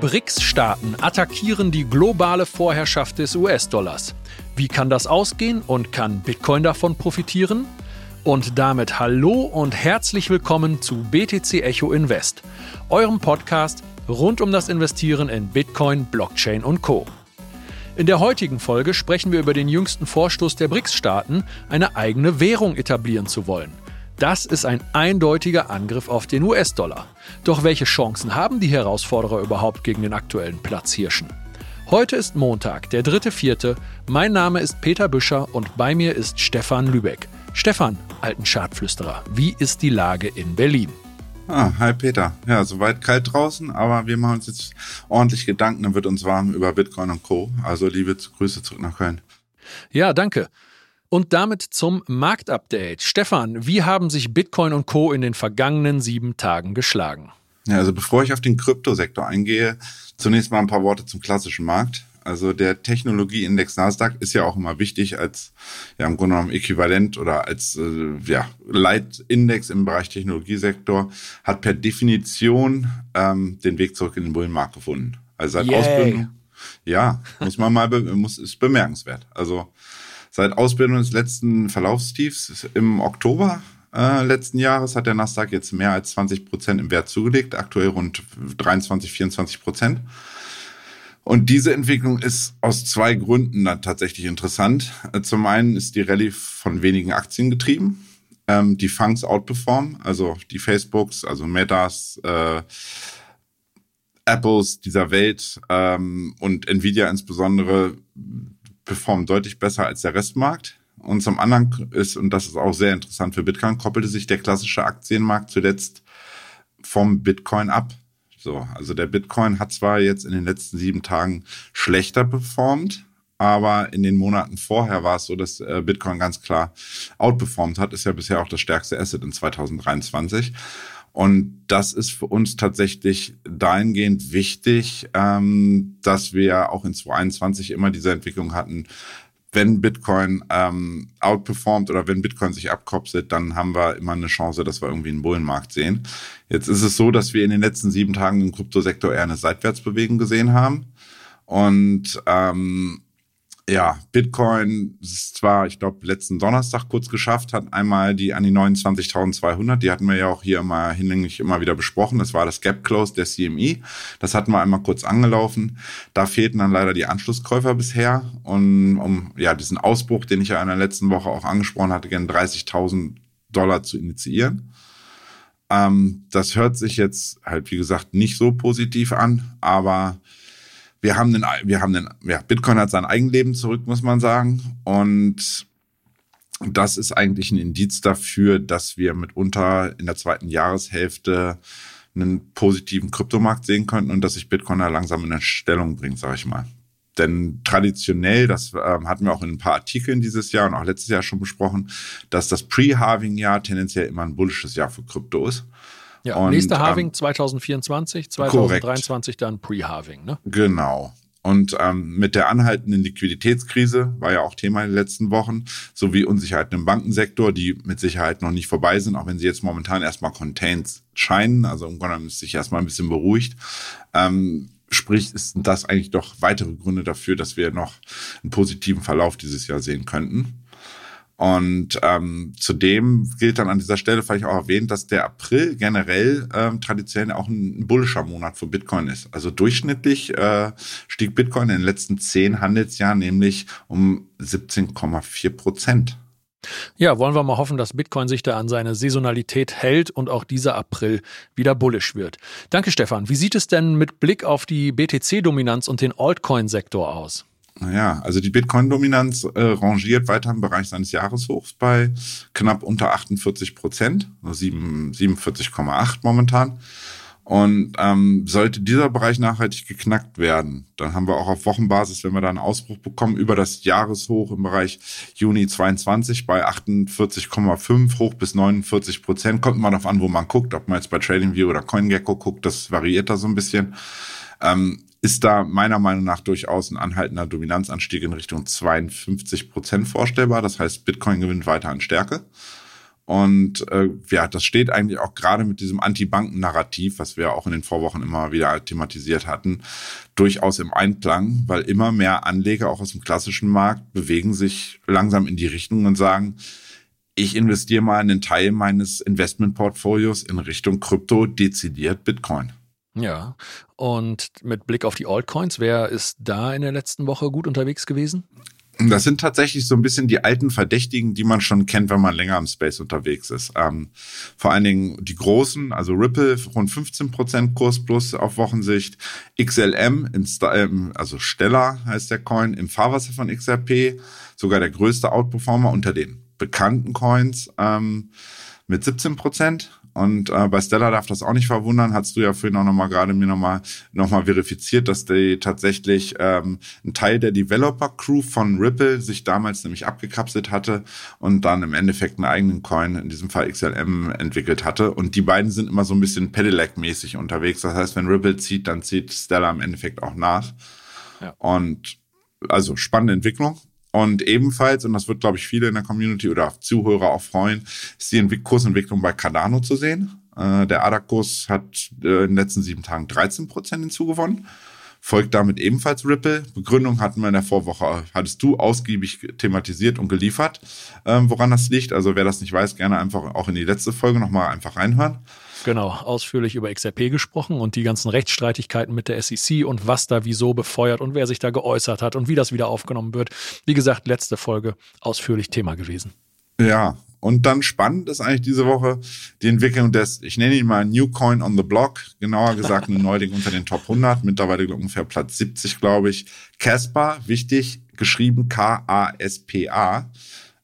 BRICS-Staaten attackieren die globale Vorherrschaft des US-Dollars. Wie kann das ausgehen und kann Bitcoin davon profitieren? Und damit hallo und herzlich willkommen zu BTC Echo Invest, eurem Podcast rund um das Investieren in Bitcoin, Blockchain und Co. In der heutigen Folge sprechen wir über den jüngsten Vorstoß der BRICS-Staaten, eine eigene Währung etablieren zu wollen – das ist ein eindeutiger Angriff auf den US-Dollar. Doch welche Chancen haben die Herausforderer überhaupt gegen den aktuellen Platzhirschen? Heute ist Montag, der 3.4. Mein Name ist Peter Büscher und bei mir ist Stefan Lübeck. Stefan, alten Schadflüsterer, wie ist die Lage in Berlin? Ah, hi Peter. Ja, soweit kalt draußen, aber wir machen uns jetzt ordentlich Gedanken, dann wird uns warm über Bitcoin und Co. Also liebe Grüße zurück nach Köln. Ja, danke. Und damit zum Marktupdate. Stefan, wie haben sich Bitcoin und Co. in den vergangenen sieben Tagen geschlagen? Ja, also bevor ich auf den Kryptosektor eingehe, zunächst mal ein paar Worte zum klassischen Markt. Also der Technologieindex Nasdaq ist ja auch immer wichtig als ja im Grunde genommen äquivalent oder als äh, ja, Leitindex im Bereich Technologiesektor hat per Definition ähm, den Weg zurück in den Bullenmarkt gefunden. Also seit. Ausbildung, ja, muss man mal be muss ist bemerkenswert. Also Seit Ausbildung des letzten Verlaufstiefs im Oktober äh, letzten Jahres hat der Nasdaq jetzt mehr als 20 Prozent im Wert zugelegt, aktuell rund 23, 24 Prozent. Und diese Entwicklung ist aus zwei Gründen dann tatsächlich interessant. Zum einen ist die Rallye von wenigen Aktien getrieben. Ähm, die Funks outperformen, also die Facebooks, also Metas, äh, Apples dieser Welt ähm, und Nvidia insbesondere performen deutlich besser als der Restmarkt. Und zum anderen ist, und das ist auch sehr interessant für Bitcoin, koppelte sich der klassische Aktienmarkt zuletzt vom Bitcoin ab. So, also der Bitcoin hat zwar jetzt in den letzten sieben Tagen schlechter performt, aber in den Monaten vorher war es so, dass äh, Bitcoin ganz klar outperformt hat. Ist ja bisher auch das stärkste Asset in 2023. Und das ist für uns tatsächlich dahingehend wichtig, ähm, dass wir auch in 2021 immer diese Entwicklung hatten, wenn Bitcoin ähm, outperformt oder wenn Bitcoin sich abkopselt, dann haben wir immer eine Chance, dass wir irgendwie einen Bullenmarkt sehen. Jetzt ist es so, dass wir in den letzten sieben Tagen im Kryptosektor eher eine Seitwärtsbewegung gesehen haben. Und ähm, ja, Bitcoin ist zwar, ich glaube, letzten Donnerstag kurz geschafft, hat einmal die an die 29.200, die hatten wir ja auch hier immer hinlänglich immer wieder besprochen. Das war das Gap Close der CME. Das hatten wir einmal kurz angelaufen. Da fehlten dann leider die Anschlusskäufer bisher. Und um ja diesen Ausbruch, den ich ja in der letzten Woche auch angesprochen hatte, gerne 30.000 Dollar zu initiieren. Ähm, das hört sich jetzt halt, wie gesagt, nicht so positiv an, aber wir haben den, wir haben den, ja, Bitcoin hat sein Eigenleben zurück, muss man sagen. Und das ist eigentlich ein Indiz dafür, dass wir mitunter in der zweiten Jahreshälfte einen positiven Kryptomarkt sehen könnten und dass sich Bitcoin da langsam in eine Stellung bringt, sage ich mal. Denn traditionell, das ähm, hatten wir auch in ein paar Artikeln dieses Jahr und auch letztes Jahr schon besprochen, dass das Pre-Halving-Jahr tendenziell immer ein bullisches Jahr für Krypto ist. Ja, und, nächste Halving ähm, 2024, 2023 korrekt. dann Pre-Halving, ne? Genau. Und ähm, mit der anhaltenden Liquiditätskrise war ja auch Thema in den letzten Wochen, sowie Unsicherheiten im Bankensektor, die mit Sicherheit noch nicht vorbei sind, auch wenn sie jetzt momentan erstmal contained scheinen, also im Grunde ist sich erstmal ein bisschen beruhigt. Ähm, sprich, ist das eigentlich doch weitere Gründe dafür, dass wir noch einen positiven Verlauf dieses Jahr sehen könnten. Und ähm, zudem gilt dann an dieser Stelle vielleicht auch erwähnt, dass der April generell ähm, traditionell auch ein bullischer Monat für Bitcoin ist. Also durchschnittlich äh, stieg Bitcoin in den letzten zehn Handelsjahren nämlich um 17,4 Prozent. Ja, wollen wir mal hoffen, dass Bitcoin sich da an seine Saisonalität hält und auch dieser April wieder bullisch wird. Danke, Stefan. Wie sieht es denn mit Blick auf die BTC-Dominanz und den Altcoin-Sektor aus? Naja, also die Bitcoin-Dominanz äh, rangiert weiter im Bereich seines Jahreshochs bei knapp unter 48 Prozent, also 47,8 momentan. Und ähm, sollte dieser Bereich nachhaltig geknackt werden, dann haben wir auch auf Wochenbasis, wenn wir da einen Ausbruch bekommen, über das Jahreshoch im Bereich Juni 22 bei 48,5 hoch bis 49 Prozent. Kommt mal darauf an, wo man guckt, ob man jetzt bei TradingView oder CoinGecko guckt, das variiert da so ein bisschen. Ähm, ist da meiner Meinung nach durchaus ein anhaltender Dominanzanstieg in Richtung 52 Prozent vorstellbar. Das heißt, Bitcoin gewinnt weiter an Stärke. Und äh, ja, das steht eigentlich auch gerade mit diesem Anti-Banken-Narrativ, was wir auch in den Vorwochen immer wieder thematisiert hatten, durchaus im Einklang, weil immer mehr Anleger auch aus dem klassischen Markt bewegen sich langsam in die Richtung und sagen, ich investiere mal einen Teil meines Investmentportfolios in Richtung Krypto, dezidiert Bitcoin. Ja, und mit Blick auf die Altcoins, wer ist da in der letzten Woche gut unterwegs gewesen? Das sind tatsächlich so ein bisschen die alten Verdächtigen, die man schon kennt, wenn man länger im Space unterwegs ist. Ähm, vor allen Dingen die großen, also Ripple, rund 15 Prozent Kurs plus auf Wochensicht. XLM, im, also Stellar heißt der Coin, im Fahrwasser von XRP, sogar der größte Outperformer unter den bekannten Coins ähm, mit 17 Prozent. Und äh, bei Stella darf das auch nicht verwundern, hast du ja vorhin auch nochmal gerade mir nochmal noch mal verifiziert, dass die tatsächlich ähm, ein Teil der Developer-Crew von Ripple sich damals nämlich abgekapselt hatte und dann im Endeffekt einen eigenen Coin, in diesem Fall XLM, entwickelt hatte. Und die beiden sind immer so ein bisschen Pedelec-mäßig unterwegs. Das heißt, wenn Ripple zieht, dann zieht Stella im Endeffekt auch nach. Ja. Und also spannende Entwicklung. Und ebenfalls, und das wird, glaube ich, viele in der Community oder Zuhörer auch freuen, ist die Entwick Kursentwicklung bei Cardano zu sehen. Äh, der ADA-Kurs hat äh, in den letzten sieben Tagen 13 Prozent hinzugewonnen. Folgt damit ebenfalls Ripple. Begründung hatten wir in der Vorwoche, hattest du ausgiebig thematisiert und geliefert, äh, woran das liegt. Also wer das nicht weiß, gerne einfach auch in die letzte Folge nochmal einfach reinhören. Genau, ausführlich über XRP gesprochen und die ganzen Rechtsstreitigkeiten mit der SEC und was da wieso befeuert und wer sich da geäußert hat und wie das wieder aufgenommen wird. Wie gesagt, letzte Folge ausführlich Thema gewesen. Ja, und dann spannend ist eigentlich diese Woche die Entwicklung des, ich nenne ihn mal New Coin on the Block, genauer gesagt ein Neuling unter den Top 100, mittlerweile ungefähr Platz 70, glaube ich. Casper, wichtig, geschrieben K-A-S-P-A.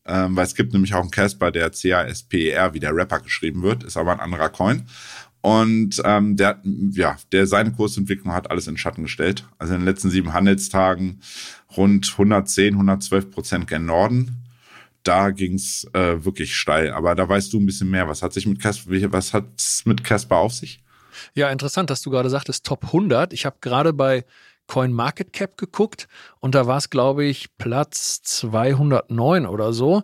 Ähm, weil es gibt nämlich auch einen Casper, der C-A-S-P-E-R, wie der Rapper geschrieben wird, ist aber ein anderer Coin. Und ähm, der, ja, der seine Kursentwicklung hat alles in Schatten gestellt. Also in den letzten sieben Handelstagen rund 110, 112 Prozent gen Norden. Da ging's äh, wirklich steil. Aber da weißt du ein bisschen mehr. Was hat sich mit Casper, was hat's mit Casper auf sich? Ja, interessant, dass du gerade sagtest Top 100. Ich habe gerade bei CoinMarketCap geguckt und da war es, glaube ich, Platz 209 oder so.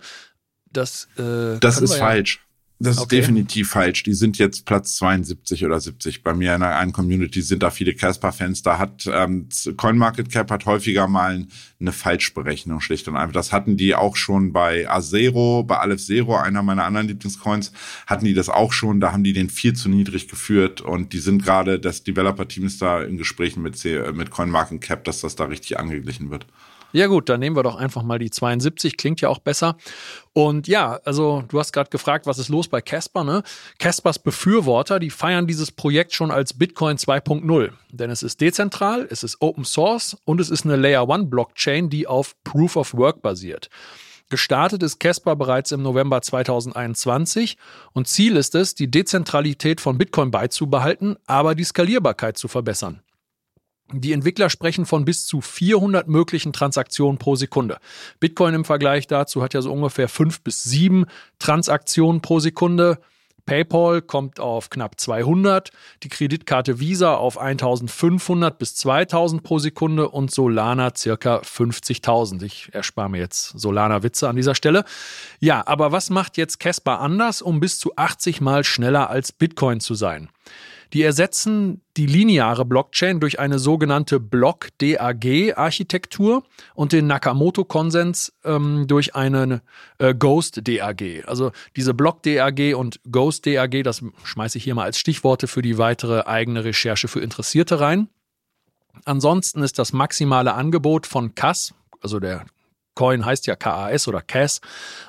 Das, äh, das ist falsch. Das ist okay. definitiv falsch. Die sind jetzt Platz 72 oder 70. Bei mir in einer Community sind da viele Casper-Fans. Da hat ähm, CoinMarketCap hat häufiger mal eine Falschberechnung schlicht und einfach. Das hatten die auch schon bei Azero, bei Aleph Zero, einer meiner anderen Lieblingscoins, hatten die das auch schon. Da haben die den viel zu niedrig geführt und die sind gerade, das Developer-Team ist da in Gesprächen mit, C mit CoinMarketCap, dass das da richtig angeglichen wird. Ja gut, dann nehmen wir doch einfach mal die 72, klingt ja auch besser. Und ja, also du hast gerade gefragt, was ist los bei Casper, ne? Caspers Befürworter, die feiern dieses Projekt schon als Bitcoin 2.0, denn es ist dezentral, es ist Open Source und es ist eine Layer 1 Blockchain, die auf Proof of Work basiert. Gestartet ist Casper bereits im November 2021 und Ziel ist es, die Dezentralität von Bitcoin beizubehalten, aber die Skalierbarkeit zu verbessern. Die Entwickler sprechen von bis zu 400 möglichen Transaktionen pro Sekunde. Bitcoin im Vergleich dazu hat ja so ungefähr fünf bis sieben Transaktionen pro Sekunde. PayPal kommt auf knapp 200, die Kreditkarte Visa auf 1500 bis 2000 pro Sekunde und Solana circa 50.000. Ich erspare mir jetzt Solana-Witze an dieser Stelle. Ja, aber was macht jetzt Casper anders, um bis zu 80 mal schneller als Bitcoin zu sein? Die ersetzen die lineare Blockchain durch eine sogenannte Block-DAG-Architektur und den Nakamoto-Konsens ähm, durch eine äh, Ghost-DAG. Also diese Block-DAG und Ghost-DAG, das schmeiße ich hier mal als Stichworte für die weitere eigene Recherche für Interessierte rein. Ansonsten ist das maximale Angebot von CAS, also der Coin heißt ja KAS oder CAS,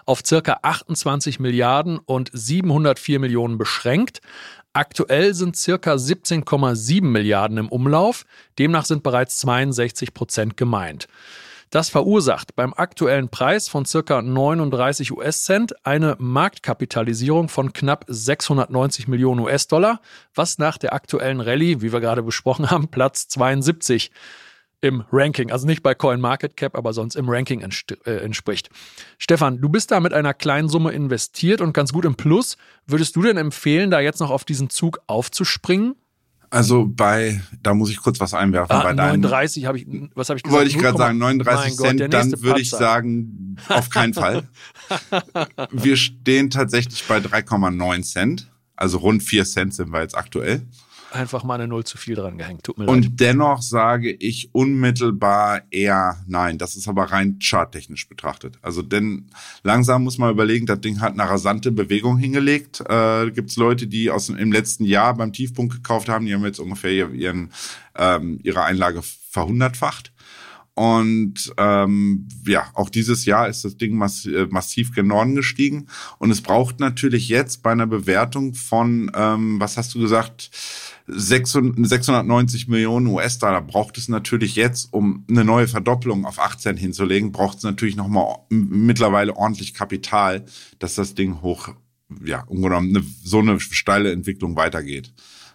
auf circa 28 Milliarden und 704 Millionen beschränkt. Aktuell sind circa 17,7 Milliarden im Umlauf, demnach sind bereits 62 Prozent gemeint. Das verursacht beim aktuellen Preis von circa 39 US-Cent eine Marktkapitalisierung von knapp 690 Millionen US-Dollar, was nach der aktuellen Rallye, wie wir gerade besprochen haben, Platz 72 im Ranking, also nicht bei CoinMarketCap, aber sonst im Ranking äh, entspricht. Stefan, du bist da mit einer kleinen Summe investiert und ganz gut im Plus. Würdest du denn empfehlen, da jetzt noch auf diesen Zug aufzuspringen? Also bei, da muss ich kurz was einwerfen. Ah, bei 39 habe ich, was habe ich gesagt? Wollte ich gerade sagen, 39 Gott, Cent, dann würde ich sagen, auf keinen Fall. wir stehen tatsächlich bei 3,9 Cent. Also rund 4 Cent sind wir jetzt aktuell einfach mal eine Null zu viel dran gehängt. Tut mir und leid. Dennoch sage ich unmittelbar eher nein. Das ist aber rein charttechnisch betrachtet. Also denn langsam muss man überlegen, das Ding hat eine rasante Bewegung hingelegt. Äh, Gibt es Leute, die aus im letzten Jahr beim Tiefpunkt gekauft haben, die haben jetzt ungefähr ihren, ähm, ihre Einlage verhundertfacht. Und ähm, ja, auch dieses Jahr ist das Ding mass äh, massiv gen Norden gestiegen. Und es braucht natürlich jetzt bei einer Bewertung von, ähm, was hast du gesagt, 690 Millionen US-Dollar braucht es natürlich jetzt, um eine neue Verdopplung auf 18 hinzulegen, braucht es natürlich nochmal mittlerweile ordentlich Kapital, dass das Ding hoch, ja, umgenommen, eine, so eine steile Entwicklung weitergeht.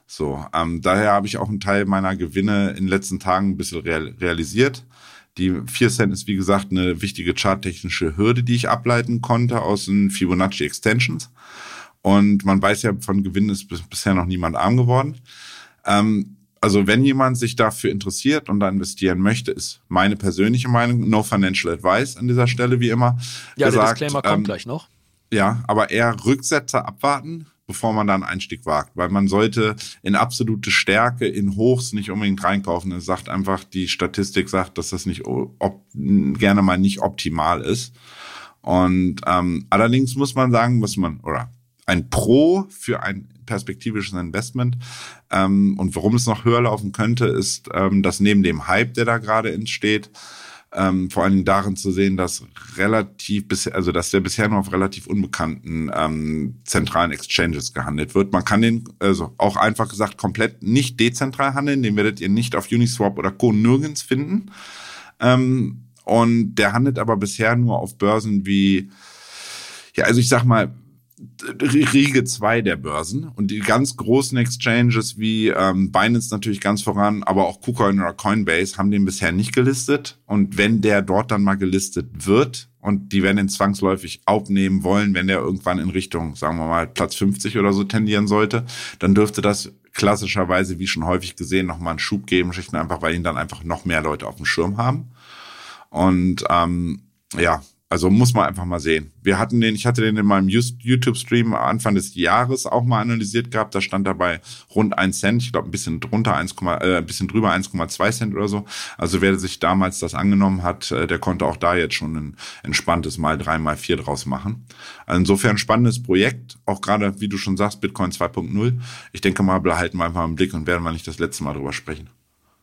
So, ähm, daher habe ich auch einen Teil meiner Gewinne in den letzten Tagen ein bisschen real, realisiert. Die 4 Cent ist, wie gesagt, eine wichtige charttechnische Hürde, die ich ableiten konnte aus den Fibonacci Extensions. Und man weiß ja, von Gewinnen ist bisher noch niemand arm geworden. Ähm, also wenn jemand sich dafür interessiert und da investieren möchte, ist meine persönliche Meinung, no financial advice an dieser Stelle wie immer. Ja, gesagt, der Disclaimer kommt ähm, gleich noch. Ja, aber eher Rücksetzer abwarten, bevor man da einen Einstieg wagt. Weil man sollte in absolute Stärke, in Hochs nicht unbedingt reinkaufen. Es sagt einfach, die Statistik sagt, dass das nicht gerne mal nicht optimal ist. Und ähm, allerdings muss man sagen, muss man, oder ein Pro für ein perspektivisches Investment. Ähm, und warum es noch höher laufen könnte, ist, ähm, dass neben dem Hype, der da gerade entsteht, ähm, vor Dingen darin zu sehen, dass relativ bisher, also dass der bisher nur auf relativ unbekannten ähm, zentralen Exchanges gehandelt wird. Man kann den, also auch einfach gesagt, komplett nicht dezentral handeln. Den werdet ihr nicht auf Uniswap oder Co. nirgends finden. Ähm, und der handelt aber bisher nur auf Börsen wie, ja, also ich sag mal, Riege 2 der Börsen und die ganz großen Exchanges wie ähm, Binance natürlich ganz voran, aber auch KuCoin oder Coinbase haben den bisher nicht gelistet und wenn der dort dann mal gelistet wird und die werden ihn zwangsläufig aufnehmen wollen, wenn der irgendwann in Richtung, sagen wir mal, Platz 50 oder so tendieren sollte, dann dürfte das klassischerweise, wie schon häufig gesehen, nochmal einen Schub geben, schlicht einfach, weil ihn dann einfach noch mehr Leute auf dem Schirm haben. Und ähm, ja, also muss man einfach mal sehen. Wir hatten den, ich hatte den in meinem YouTube-Stream Anfang des Jahres auch mal analysiert gehabt. Da stand dabei rund ein Cent, ich glaube ein bisschen drunter, 1, äh, ein bisschen drüber 1,2 Cent oder so. Also wer sich damals das angenommen hat, äh, der konnte auch da jetzt schon ein entspanntes mal drei, mal vier draus machen. Also insofern spannendes Projekt, auch gerade, wie du schon sagst, Bitcoin 2.0. Ich denke mal, behalten wir einfach im Blick und werden wir nicht das letzte Mal drüber sprechen.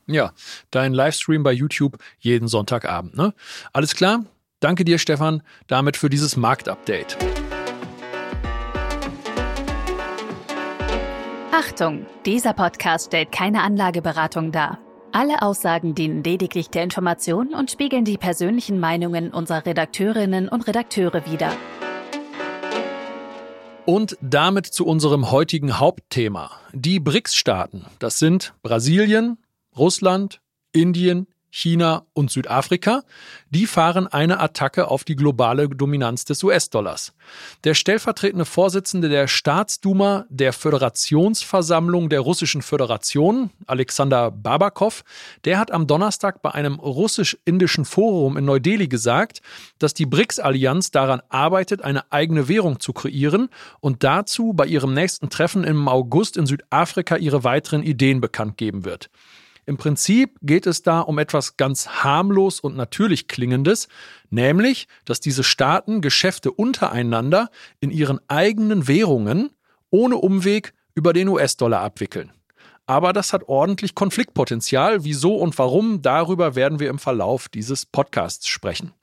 Ja, dein Livestream bei YouTube jeden Sonntagabend, ne? Alles klar? Danke dir, Stefan, damit für dieses Marktupdate. Achtung, dieser Podcast stellt keine Anlageberatung dar. Alle Aussagen dienen lediglich der Information und spiegeln die persönlichen Meinungen unserer Redakteurinnen und Redakteure wider. Und damit zu unserem heutigen Hauptthema. Die BRICS-Staaten. Das sind Brasilien, Russland, Indien, China und Südafrika, die fahren eine Attacke auf die globale Dominanz des US-Dollars. Der stellvertretende Vorsitzende der Staatsduma der Föderationsversammlung der Russischen Föderation, Alexander Babakov, der hat am Donnerstag bei einem russisch-indischen Forum in Neu-Delhi gesagt, dass die BRICS-Allianz daran arbeitet, eine eigene Währung zu kreieren und dazu bei ihrem nächsten Treffen im August in Südafrika ihre weiteren Ideen bekannt geben wird. Im Prinzip geht es da um etwas ganz harmlos und natürlich klingendes, nämlich, dass diese Staaten Geschäfte untereinander in ihren eigenen Währungen ohne Umweg über den US-Dollar abwickeln. Aber das hat ordentlich Konfliktpotenzial. Wieso und warum, darüber werden wir im Verlauf dieses Podcasts sprechen.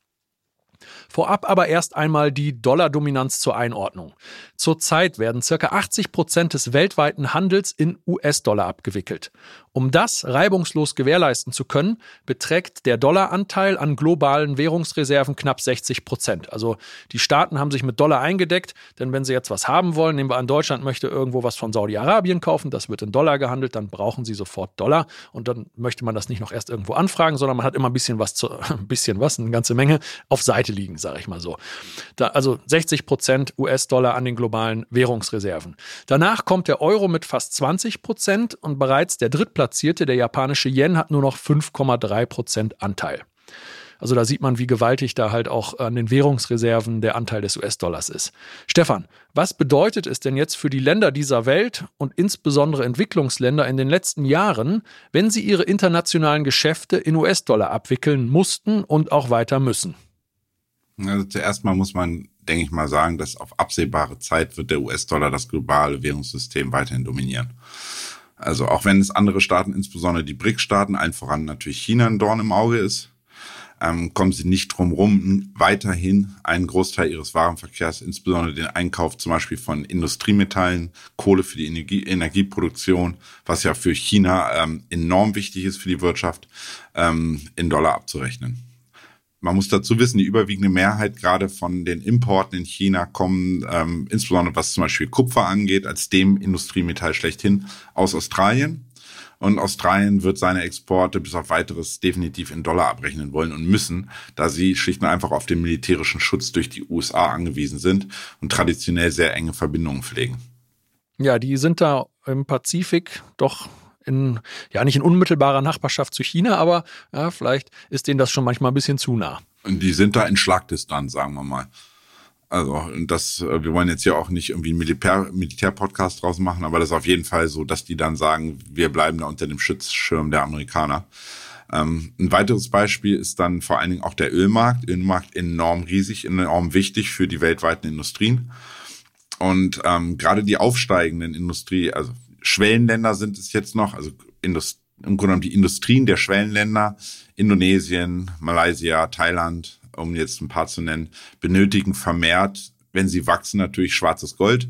Vorab aber erst einmal die Dollardominanz zur Einordnung. Zurzeit werden ca. 80 Prozent des weltweiten Handels in US-Dollar abgewickelt. Um das reibungslos gewährleisten zu können, beträgt der Dollaranteil an globalen Währungsreserven knapp 60 Prozent. Also die Staaten haben sich mit Dollar eingedeckt, denn wenn sie jetzt was haben wollen, nehmen wir an, Deutschland möchte irgendwo was von Saudi-Arabien kaufen, das wird in Dollar gehandelt, dann brauchen sie sofort Dollar und dann möchte man das nicht noch erst irgendwo anfragen, sondern man hat immer ein bisschen was, zu, ein bisschen was, eine ganze Menge auf Seite liegen, sage ich mal so. Da, also 60 Prozent US-Dollar an den globalen Währungsreserven. Danach kommt der Euro mit fast 20 Prozent und bereits der Drittplatzierte, der japanische Yen, hat nur noch 5,3 Prozent Anteil. Also da sieht man, wie gewaltig da halt auch an den Währungsreserven der Anteil des US-Dollars ist. Stefan, was bedeutet es denn jetzt für die Länder dieser Welt und insbesondere Entwicklungsländer in den letzten Jahren, wenn sie ihre internationalen Geschäfte in US-Dollar abwickeln mussten und auch weiter müssen? Also zuerst mal muss man, denke ich mal, sagen, dass auf absehbare Zeit wird der US-Dollar das globale Währungssystem weiterhin dominieren. Also auch wenn es andere Staaten, insbesondere die BRIC-Staaten, allen voran natürlich China ein Dorn im Auge ist, ähm, kommen sie nicht drum rum, weiterhin einen Großteil ihres Warenverkehrs, insbesondere den Einkauf zum Beispiel von Industriemetallen, Kohle für die Energie, Energieproduktion, was ja für China ähm, enorm wichtig ist für die Wirtschaft, ähm, in Dollar abzurechnen. Man muss dazu wissen, die überwiegende Mehrheit gerade von den Importen in China kommen, ähm, insbesondere was zum Beispiel Kupfer angeht, als dem Industriemetall schlechthin aus Australien. Und Australien wird seine Exporte bis auf weiteres definitiv in Dollar abrechnen wollen und müssen, da sie schlicht und einfach auf den militärischen Schutz durch die USA angewiesen sind und traditionell sehr enge Verbindungen pflegen. Ja, die sind da im Pazifik doch in, ja, nicht in unmittelbarer Nachbarschaft zu China, aber ja, vielleicht ist denen das schon manchmal ein bisschen zu nah. Und die sind da in Schlagdistanz, sagen wir mal. Also das, äh, wir wollen jetzt ja auch nicht irgendwie einen Militär, Militär-Podcast draus machen, aber das ist auf jeden Fall so, dass die dann sagen, wir bleiben da unter dem Schutzschirm der Amerikaner. Ähm, ein weiteres Beispiel ist dann vor allen Dingen auch der Ölmarkt. Ölmarkt enorm riesig, enorm wichtig für die weltweiten Industrien. Und ähm, gerade die aufsteigenden Industrie, also Schwellenländer sind es jetzt noch, also Indust im Grunde genommen die Industrien der Schwellenländer, Indonesien, Malaysia, Thailand, um jetzt ein paar zu nennen, benötigen vermehrt, wenn sie wachsen, natürlich schwarzes Gold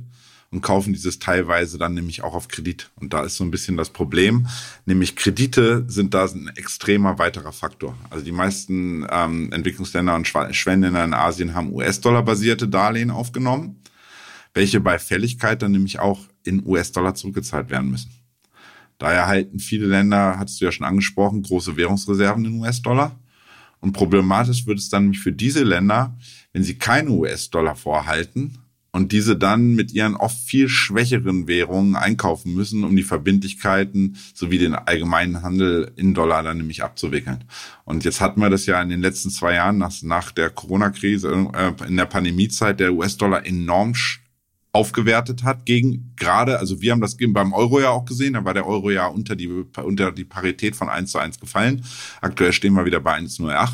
und kaufen dieses teilweise dann nämlich auch auf Kredit. Und da ist so ein bisschen das Problem, nämlich Kredite sind da ein extremer weiterer Faktor. Also die meisten ähm, Entwicklungsländer und Schwellenländer in Asien haben US-Dollar-basierte Darlehen aufgenommen, welche bei Fälligkeit dann nämlich auch in US-Dollar zurückgezahlt werden müssen. Daher halten viele Länder, hattest du ja schon angesprochen, große Währungsreserven in US-Dollar. Und problematisch wird es dann nämlich für diese Länder, wenn sie keine US-Dollar vorhalten und diese dann mit ihren oft viel schwächeren Währungen einkaufen müssen, um die Verbindlichkeiten sowie den allgemeinen Handel in Dollar dann nämlich abzuwickeln. Und jetzt hatten wir das ja in den letzten zwei Jahren nach, nach der Corona-Krise, äh, in der Pandemiezeit, der US-Dollar enorm aufgewertet hat gegen gerade, also wir haben das beim Euro ja auch gesehen, da war der Euro ja unter die, unter die Parität von 1 zu 1 gefallen. Aktuell stehen wir wieder bei 1,08.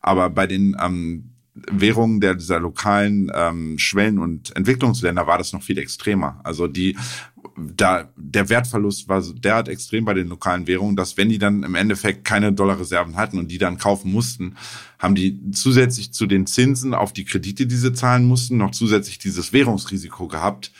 Aber bei den ähm, Währungen der dieser lokalen ähm, Schwellen- und Entwicklungsländer war das noch viel extremer. Also die da der Wertverlust war derart extrem bei den lokalen Währungen, dass wenn die dann im Endeffekt keine Dollarreserven hatten und die dann kaufen mussten, haben die zusätzlich zu den Zinsen auf die Kredite, die sie zahlen mussten, noch zusätzlich dieses Währungsrisiko gehabt.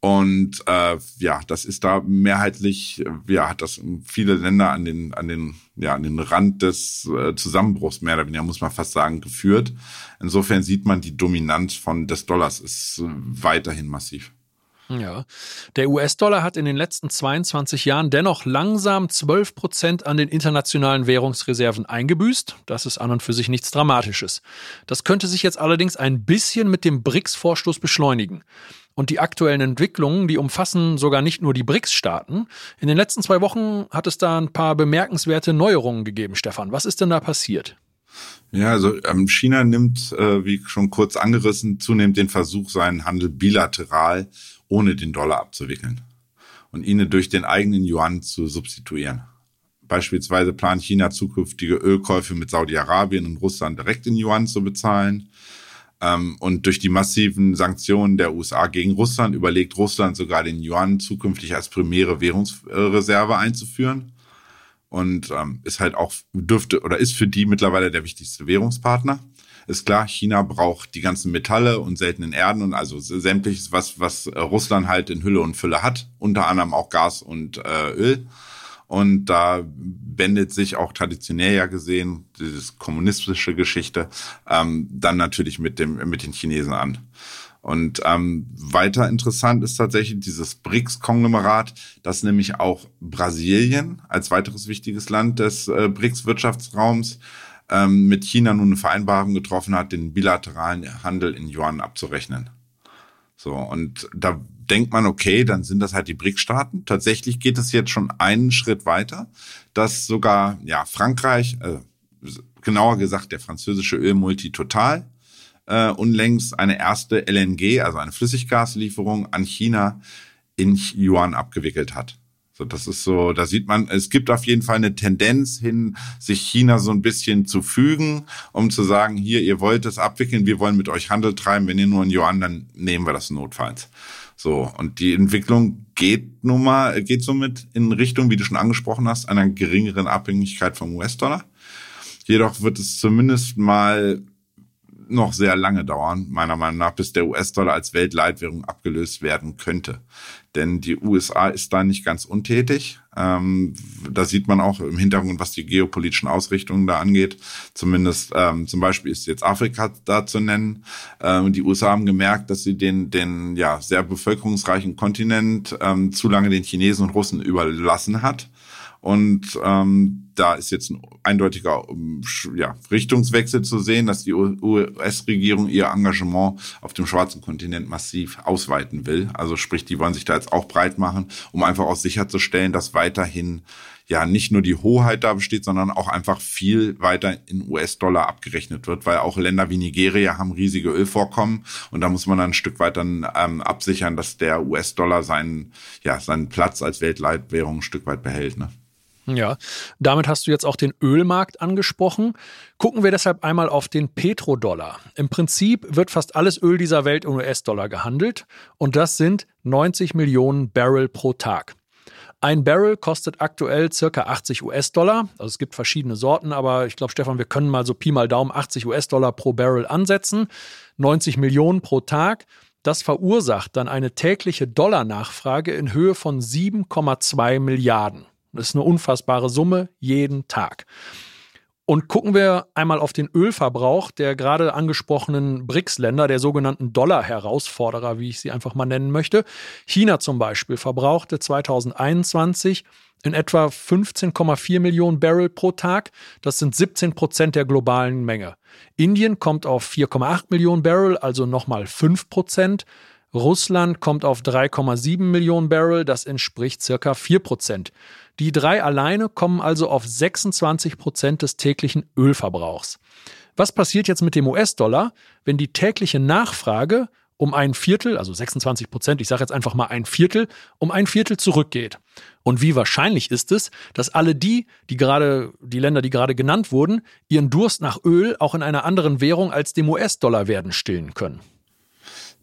Und äh, ja, das ist da mehrheitlich, ja, hat das viele Länder an den, an den, ja, an den Rand des äh, Zusammenbruchs mehr oder weniger, muss man fast sagen, geführt. Insofern sieht man, die Dominanz von des Dollars ist äh, weiterhin massiv. Ja, der US-Dollar hat in den letzten 22 Jahren dennoch langsam 12 Prozent an den internationalen Währungsreserven eingebüßt. Das ist an und für sich nichts Dramatisches. Das könnte sich jetzt allerdings ein bisschen mit dem BRICS-Vorstoß beschleunigen. Und die aktuellen Entwicklungen, die umfassen sogar nicht nur die BRICS-Staaten. In den letzten zwei Wochen hat es da ein paar bemerkenswerte Neuerungen gegeben, Stefan. Was ist denn da passiert? Ja, also ähm, China nimmt, äh, wie schon kurz angerissen, zunehmend den Versuch, seinen Handel bilateral ohne den Dollar abzuwickeln und ihn durch den eigenen Yuan zu substituieren. Beispielsweise plant China zukünftige Ölkäufe mit Saudi-Arabien und Russland direkt in Yuan zu bezahlen. Ähm, und durch die massiven Sanktionen der USA gegen Russland überlegt Russland sogar den Yuan zukünftig als primäre Währungsreserve einzuführen. Und ähm, ist halt auch, dürfte oder ist für die mittlerweile der wichtigste Währungspartner ist klar, China braucht die ganzen Metalle und seltenen Erden und also sämtliches, was, was äh, Russland halt in Hülle und Fülle hat, unter anderem auch Gas und äh, Öl. Und da wendet sich auch traditionell ja gesehen, dieses kommunistische Geschichte, ähm, dann natürlich mit, dem, mit den Chinesen an. Und ähm, weiter interessant ist tatsächlich dieses BRICS-Konglomerat, das nämlich auch Brasilien als weiteres wichtiges Land des äh, BRICS-Wirtschaftsraums ähm, mit China nun eine Vereinbarung getroffen hat, den bilateralen Handel in Yuan abzurechnen. So, und da denkt man, okay, dann sind das halt die BRIC-Staaten. Tatsächlich geht es jetzt schon einen Schritt weiter, dass sogar ja Frankreich, äh, genauer gesagt der französische Ölmulti Total, äh, unlängst eine erste LNG, also eine Flüssiggaslieferung an China in Yuan abgewickelt hat. So, das ist so, da sieht man, es gibt auf jeden Fall eine Tendenz hin, sich China so ein bisschen zu fügen, um zu sagen, hier, ihr wollt es abwickeln, wir wollen mit euch Handel treiben, wenn ihr nur in Yuan, dann nehmen wir das notfalls. So, und die Entwicklung geht nun mal, geht somit in Richtung, wie du schon angesprochen hast, einer geringeren Abhängigkeit vom US-Dollar. Jedoch wird es zumindest mal noch sehr lange dauern, meiner Meinung nach, bis der US-Dollar als Weltleitwährung abgelöst werden könnte. Denn die USA ist da nicht ganz untätig. Ähm, da sieht man auch im Hintergrund, was die geopolitischen Ausrichtungen da angeht. Zumindest ähm, zum Beispiel ist jetzt Afrika da zu nennen. Ähm, die USA haben gemerkt, dass sie den, den ja, sehr bevölkerungsreichen Kontinent ähm, zu lange den Chinesen und Russen überlassen hat und ähm, da ist jetzt ein eindeutiger ähm, ja, Richtungswechsel zu sehen, dass die US-Regierung ihr Engagement auf dem schwarzen Kontinent massiv ausweiten will. Also sprich, die wollen sich da jetzt auch breit machen, um einfach auch sicherzustellen, dass weiterhin ja nicht nur die Hoheit da besteht, sondern auch einfach viel weiter in US-Dollar abgerechnet wird, weil auch Länder wie Nigeria haben riesige Ölvorkommen und da muss man dann ein Stück weit dann ähm, absichern, dass der US-Dollar seinen ja seinen Platz als Weltleitwährung ein Stück weit behält. Ne? Ja, damit hast du jetzt auch den Ölmarkt angesprochen. Gucken wir deshalb einmal auf den Petrodollar. Im Prinzip wird fast alles Öl dieser Welt in US-Dollar gehandelt und das sind 90 Millionen Barrel pro Tag. Ein Barrel kostet aktuell circa 80 US-Dollar. Also es gibt verschiedene Sorten, aber ich glaube, Stefan, wir können mal so Pi mal Daumen 80 US-Dollar pro Barrel ansetzen. 90 Millionen pro Tag. Das verursacht dann eine tägliche Dollarnachfrage in Höhe von 7,2 Milliarden. Das ist eine unfassbare Summe jeden Tag. Und gucken wir einmal auf den Ölverbrauch der gerade angesprochenen BRICS-Länder, der sogenannten Dollar-Herausforderer, wie ich sie einfach mal nennen möchte. China zum Beispiel verbrauchte 2021 in etwa 15,4 Millionen Barrel pro Tag. Das sind 17 Prozent der globalen Menge. Indien kommt auf 4,8 Millionen Barrel, also nochmal 5 Prozent. Russland kommt auf 3,7 Millionen Barrel, das entspricht circa 4 Prozent. Die drei alleine kommen also auf 26 Prozent des täglichen Ölverbrauchs. Was passiert jetzt mit dem US-Dollar, wenn die tägliche Nachfrage um ein Viertel, also 26 Prozent, ich sage jetzt einfach mal ein Viertel, um ein Viertel zurückgeht? Und wie wahrscheinlich ist es, dass alle die, die gerade, die Länder, die gerade genannt wurden, ihren Durst nach Öl auch in einer anderen Währung als dem US-Dollar werden stillen können?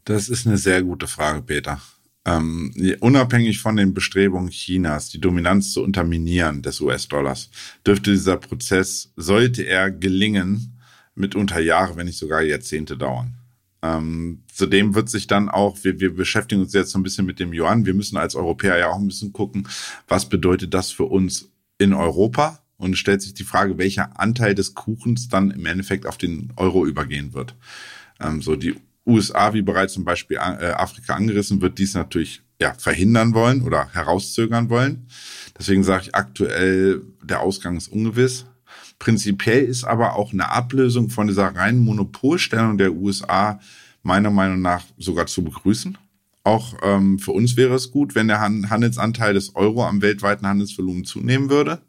Das ist eine sehr gute Frage, Peter. Ähm, unabhängig von den Bestrebungen Chinas, die Dominanz zu unterminieren des US-Dollars, dürfte dieser Prozess, sollte er gelingen, mitunter Jahre, wenn nicht sogar Jahrzehnte dauern. Ähm, zudem wird sich dann auch, wir, wir beschäftigen uns jetzt so ein bisschen mit dem Yuan, wir müssen als Europäer ja auch ein bisschen gucken, was bedeutet das für uns in Europa? Und stellt sich die Frage, welcher Anteil des Kuchens dann im Endeffekt auf den Euro übergehen wird. Ähm, so die USA, wie bereits zum Beispiel äh, Afrika angerissen wird, dies natürlich ja, verhindern wollen oder herauszögern wollen. Deswegen sage ich aktuell, der Ausgang ist ungewiss. Prinzipiell ist aber auch eine Ablösung von dieser reinen Monopolstellung der USA meiner Meinung nach sogar zu begrüßen. Auch ähm, für uns wäre es gut, wenn der Handelsanteil des Euro am weltweiten Handelsvolumen zunehmen würde.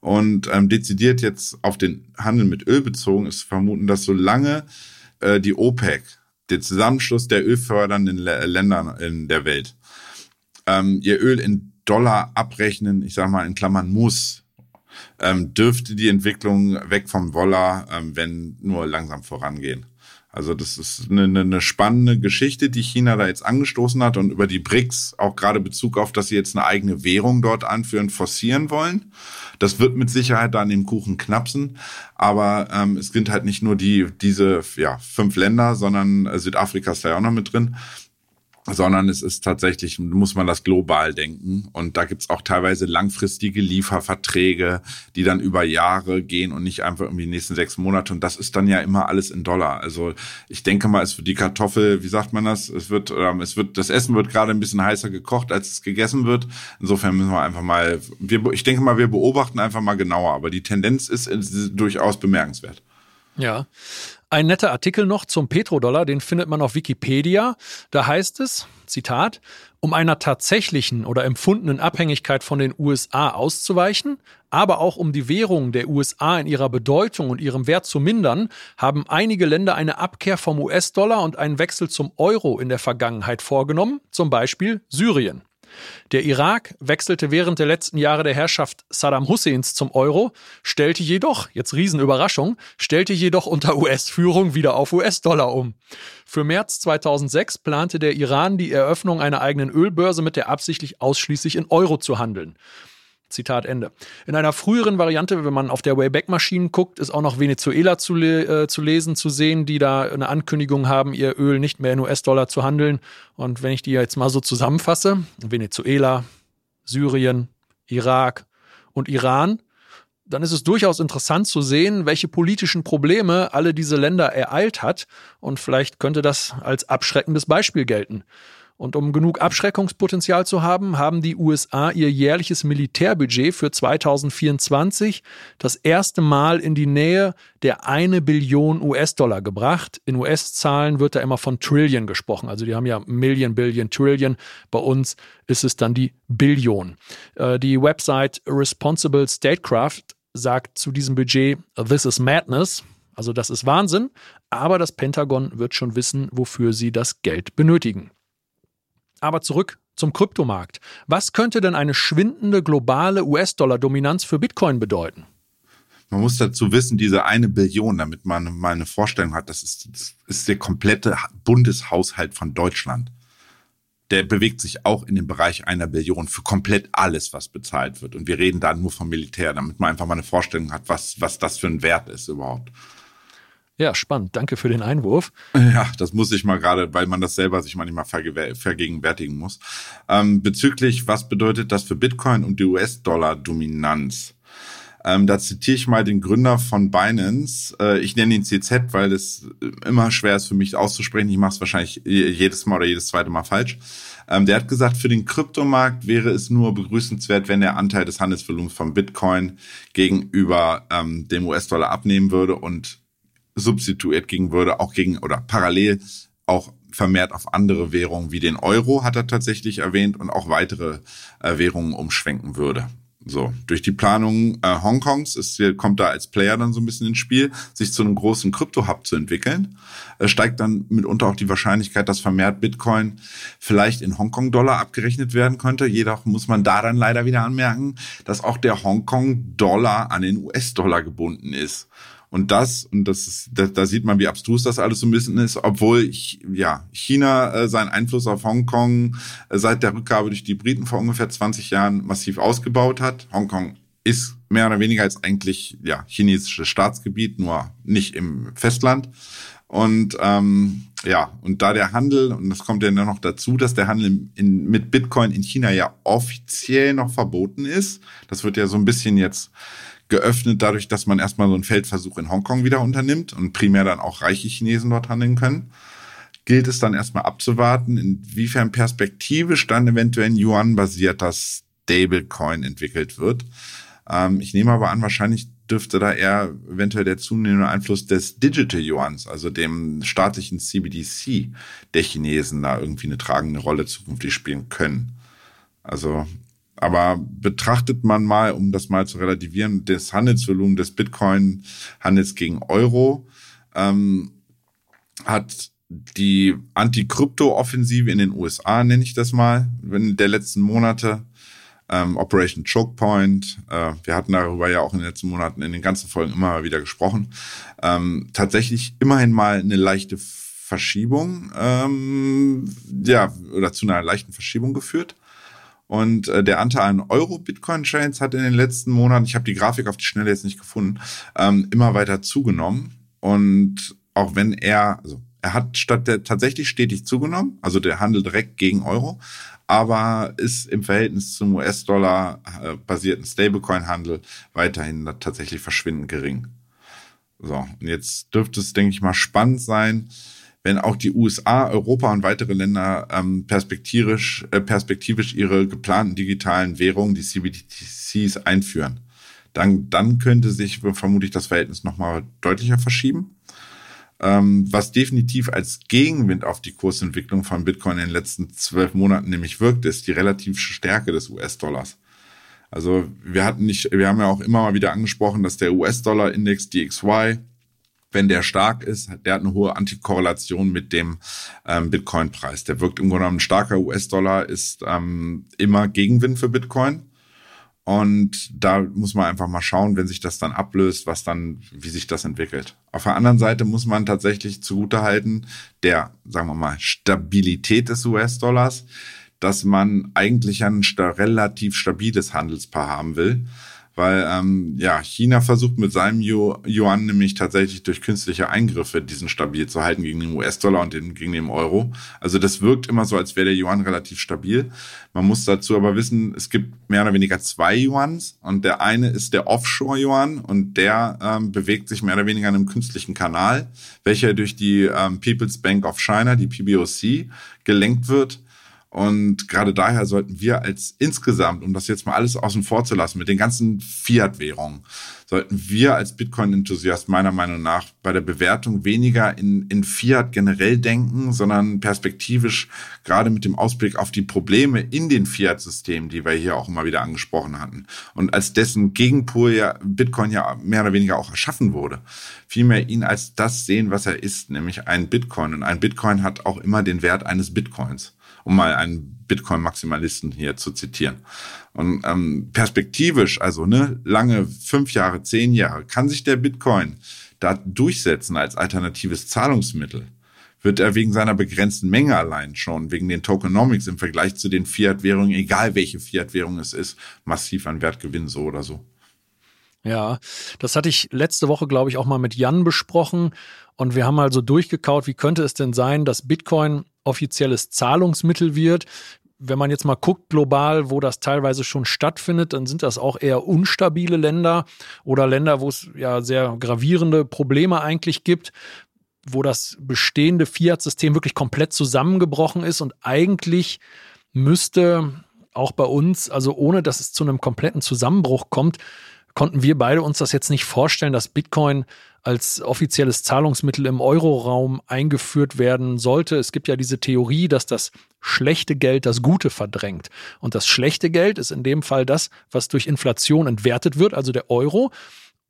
Und ähm, dezidiert jetzt auf den Handel mit Öl bezogen ist vermuten, dass solange äh, die OPEC der Zusammenschluss der ölfördernden Länder in der Welt, ähm, ihr Öl in Dollar abrechnen, ich sage mal in Klammern muss, ähm, dürfte die Entwicklung weg vom Dollar, ähm, wenn nur langsam vorangehen. Also das ist eine, eine spannende Geschichte, die China da jetzt angestoßen hat und über die BRICS auch gerade Bezug auf, dass sie jetzt eine eigene Währung dort anführen, forcieren wollen. Das wird mit Sicherheit dann im Kuchen knapsen, aber ähm, es sind halt nicht nur die diese ja fünf Länder, sondern äh, Südafrika ist da ja auch noch mit drin. Sondern es ist tatsächlich, muss man das global denken. Und da gibt's auch teilweise langfristige Lieferverträge, die dann über Jahre gehen und nicht einfach irgendwie die nächsten sechs Monate. Und das ist dann ja immer alles in Dollar. Also ich denke mal, es wird die Kartoffel, wie sagt man das? Es wird, ähm, es wird, das Essen wird gerade ein bisschen heißer gekocht, als es gegessen wird. Insofern müssen wir einfach mal, wir, ich denke mal, wir beobachten einfach mal genauer. Aber die Tendenz ist, ist durchaus bemerkenswert. Ja. Ein netter Artikel noch zum Petrodollar, den findet man auf Wikipedia. Da heißt es, Zitat, um einer tatsächlichen oder empfundenen Abhängigkeit von den USA auszuweichen, aber auch um die Währung der USA in ihrer Bedeutung und ihrem Wert zu mindern, haben einige Länder eine Abkehr vom US-Dollar und einen Wechsel zum Euro in der Vergangenheit vorgenommen, zum Beispiel Syrien. Der Irak wechselte während der letzten Jahre der Herrschaft Saddam Husseins zum Euro, stellte jedoch, jetzt Riesenüberraschung, stellte jedoch unter US-Führung wieder auf US-Dollar um. Für März 2006 plante der Iran die Eröffnung einer eigenen Ölbörse mit der Absicht, ausschließlich in Euro zu handeln. Zitat Ende. In einer früheren Variante, wenn man auf der Wayback-Maschinen guckt, ist auch noch Venezuela zu, le äh, zu lesen, zu sehen, die da eine Ankündigung haben, ihr Öl nicht mehr in US-Dollar zu handeln. Und wenn ich die jetzt mal so zusammenfasse, Venezuela, Syrien, Irak und Iran, dann ist es durchaus interessant zu sehen, welche politischen Probleme alle diese Länder ereilt hat. Und vielleicht könnte das als abschreckendes Beispiel gelten. Und um genug Abschreckungspotenzial zu haben, haben die USA ihr jährliches Militärbudget für 2024 das erste Mal in die Nähe der eine Billion US-Dollar gebracht. In US-Zahlen wird da immer von Trillion gesprochen. Also die haben ja Million, Billion, Trillion. Bei uns ist es dann die Billion. Äh, die Website Responsible Statecraft sagt zu diesem Budget, This is Madness. Also das ist Wahnsinn, aber das Pentagon wird schon wissen, wofür sie das Geld benötigen. Aber zurück zum Kryptomarkt. Was könnte denn eine schwindende globale US-Dollar-Dominanz für Bitcoin bedeuten? Man muss dazu wissen, diese eine Billion, damit man mal eine Vorstellung hat, das ist, das ist der komplette Bundeshaushalt von Deutschland. Der bewegt sich auch in dem Bereich einer Billion für komplett alles, was bezahlt wird. Und wir reden da nur vom Militär, damit man einfach mal eine Vorstellung hat, was, was das für ein Wert ist überhaupt. Ja, spannend. Danke für den Einwurf. Ja, das muss ich mal gerade, weil man das selber sich manchmal vergegenwärtigen muss. Ähm, bezüglich, was bedeutet das für Bitcoin und die US-Dollar-Dominanz? Ähm, da zitiere ich mal den Gründer von Binance. Äh, ich nenne ihn CZ, weil es immer schwer ist für mich auszusprechen. Ich mache es wahrscheinlich jedes Mal oder jedes zweite Mal falsch. Ähm, der hat gesagt, für den Kryptomarkt wäre es nur begrüßenswert, wenn der Anteil des Handelsvolumens von Bitcoin gegenüber ähm, dem US-Dollar abnehmen würde und substituiert gegen würde, auch gegen oder parallel auch vermehrt auf andere Währungen wie den Euro, hat er tatsächlich erwähnt, und auch weitere äh, Währungen umschwenken würde. So, durch die Planung äh, Hongkongs ist, kommt da als Player dann so ein bisschen ins Spiel, sich zu einem großen Krypto-Hub zu entwickeln, äh, steigt dann mitunter auch die Wahrscheinlichkeit, dass vermehrt Bitcoin vielleicht in Hongkong-Dollar abgerechnet werden könnte. Jedoch muss man daran leider wieder anmerken, dass auch der Hongkong-Dollar an den US-Dollar gebunden ist. Und das, und das ist, da, da sieht man, wie abstrus das alles so ein bisschen ist, obwohl ja, China äh, seinen Einfluss auf Hongkong äh, seit der Rückgabe durch die Briten vor ungefähr 20 Jahren massiv ausgebaut hat. Hongkong ist mehr oder weniger als eigentlich ja chinesisches Staatsgebiet, nur nicht im Festland. Und ähm, ja, und da der Handel, und das kommt ja noch dazu, dass der Handel in, mit Bitcoin in China ja offiziell noch verboten ist. Das wird ja so ein bisschen jetzt geöffnet, dadurch, dass man erstmal so einen Feldversuch in Hongkong wieder unternimmt und primär dann auch reiche Chinesen dort handeln können. Gilt es dann erstmal abzuwarten, inwiefern perspektivisch dann eventuell ein Yuan-basierter Stablecoin entwickelt wird. Ähm, ich nehme aber an, wahrscheinlich dürfte da eher eventuell der zunehmende Einfluss des Digital Yuans, also dem staatlichen CBDC der Chinesen, da irgendwie eine tragende Rolle zukünftig spielen können. Also aber betrachtet man mal, um das mal zu relativieren, das Handelsvolumen des Bitcoin-Handels gegen Euro, ähm, hat die Anti-Krypto-Offensive in den USA, nenne ich das mal, in der letzten Monate, ähm, Operation Choke Point, äh, wir hatten darüber ja auch in den letzten Monaten in den ganzen Folgen immer wieder gesprochen, ähm, tatsächlich immerhin mal eine leichte Verschiebung, ähm, ja, oder zu einer leichten Verschiebung geführt. Und äh, der Anteil an Euro-Bitcoin-Chains hat in den letzten Monaten, ich habe die Grafik auf die Schnelle jetzt nicht gefunden, ähm, immer weiter zugenommen. Und auch wenn er, also er hat statt der tatsächlich stetig zugenommen, also der Handel direkt gegen Euro, aber ist im Verhältnis zum US-Dollar äh, basierten Stablecoin-Handel weiterhin tatsächlich verschwindend gering. So, und jetzt dürfte es, denke ich mal, spannend sein, wenn auch die USA, Europa und weitere Länder ähm, perspektivisch, äh, perspektivisch ihre geplanten digitalen Währungen, die CBDCs, einführen. Dann, dann könnte sich vermutlich das Verhältnis nochmal deutlicher verschieben. Ähm, was definitiv als Gegenwind auf die Kursentwicklung von Bitcoin in den letzten zwölf Monaten nämlich wirkt, ist die relative Stärke des US-Dollars. Also wir hatten nicht, wir haben ja auch immer mal wieder angesprochen, dass der US-Dollar-Index DXY wenn der stark ist, der hat eine hohe Antikorrelation mit dem ähm, Bitcoin-Preis. Der wirkt im Grunde genommen, ein starker US-Dollar ist ähm, immer Gegenwind für Bitcoin. Und da muss man einfach mal schauen, wenn sich das dann ablöst, was dann, wie sich das entwickelt. Auf der anderen Seite muss man tatsächlich zugutehalten, der, sagen wir mal, Stabilität des US-Dollars, dass man eigentlich ein relativ stabiles Handelspaar haben will weil ähm, ja China versucht mit seinem Yuan nämlich tatsächlich durch künstliche Eingriffe diesen stabil zu halten gegen den US-Dollar und den, gegen den Euro. Also das wirkt immer so, als wäre der Yuan relativ stabil. Man muss dazu aber wissen, es gibt mehr oder weniger zwei Yuans und der eine ist der Offshore-Yuan und der ähm, bewegt sich mehr oder weniger in einem künstlichen Kanal, welcher durch die ähm, People's Bank of China, die PBOC, gelenkt wird und gerade daher sollten wir als insgesamt, um das jetzt mal alles außen vor zu lassen, mit den ganzen Fiat-Währungen, sollten wir als Bitcoin-Enthusiast meiner Meinung nach bei der Bewertung weniger in, in Fiat generell denken, sondern perspektivisch gerade mit dem Ausblick auf die Probleme in den Fiat-Systemen, die wir hier auch immer wieder angesprochen hatten. Und als dessen Gegenpol ja Bitcoin ja mehr oder weniger auch erschaffen wurde. Vielmehr ihn als das sehen, was er ist, nämlich ein Bitcoin. Und ein Bitcoin hat auch immer den Wert eines Bitcoins um mal einen Bitcoin-Maximalisten hier zu zitieren. Und ähm, perspektivisch, also ne, lange fünf Jahre, zehn Jahre, kann sich der Bitcoin da durchsetzen als alternatives Zahlungsmittel wird er wegen seiner begrenzten Menge allein schon, wegen den Tokenomics im Vergleich zu den Fiat-Währungen, egal welche Fiat-Währung es ist, massiv an Wert gewinnen, so oder so. Ja, das hatte ich letzte Woche, glaube ich, auch mal mit Jan besprochen. Und wir haben also durchgekaut, wie könnte es denn sein, dass Bitcoin offizielles Zahlungsmittel wird. Wenn man jetzt mal guckt global, wo das teilweise schon stattfindet, dann sind das auch eher unstabile Länder oder Länder, wo es ja sehr gravierende Probleme eigentlich gibt, wo das bestehende Fiat-System wirklich komplett zusammengebrochen ist und eigentlich müsste auch bei uns, also ohne dass es zu einem kompletten Zusammenbruch kommt, konnten wir beide uns das jetzt nicht vorstellen, dass Bitcoin als offizielles Zahlungsmittel im Euroraum eingeführt werden sollte. Es gibt ja diese Theorie, dass das schlechte Geld das Gute verdrängt. Und das schlechte Geld ist in dem Fall das, was durch Inflation entwertet wird, also der Euro.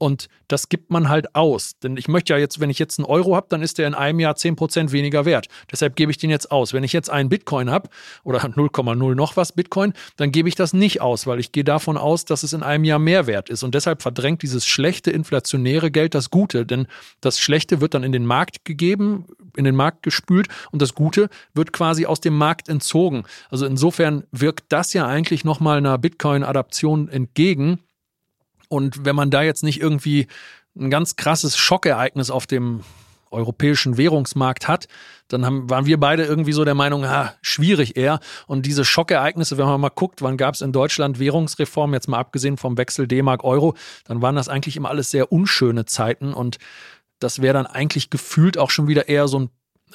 Und das gibt man halt aus. Denn ich möchte ja jetzt, wenn ich jetzt einen Euro habe, dann ist der in einem Jahr 10% weniger wert. Deshalb gebe ich den jetzt aus. Wenn ich jetzt einen Bitcoin habe oder 0,0 noch was Bitcoin, dann gebe ich das nicht aus, weil ich gehe davon aus, dass es in einem Jahr mehr wert ist. Und deshalb verdrängt dieses schlechte inflationäre Geld das Gute. Denn das Schlechte wird dann in den Markt gegeben, in den Markt gespült und das Gute wird quasi aus dem Markt entzogen. Also insofern wirkt das ja eigentlich nochmal einer Bitcoin-Adaption entgegen und wenn man da jetzt nicht irgendwie ein ganz krasses Schockereignis auf dem europäischen Währungsmarkt hat, dann haben, waren wir beide irgendwie so der Meinung, ha, schwierig eher. Und diese Schockereignisse, wenn man mal guckt, wann gab es in Deutschland Währungsreform, jetzt mal abgesehen vom Wechsel D-Mark-Euro, dann waren das eigentlich immer alles sehr unschöne Zeiten. Und das wäre dann eigentlich gefühlt auch schon wieder eher so ein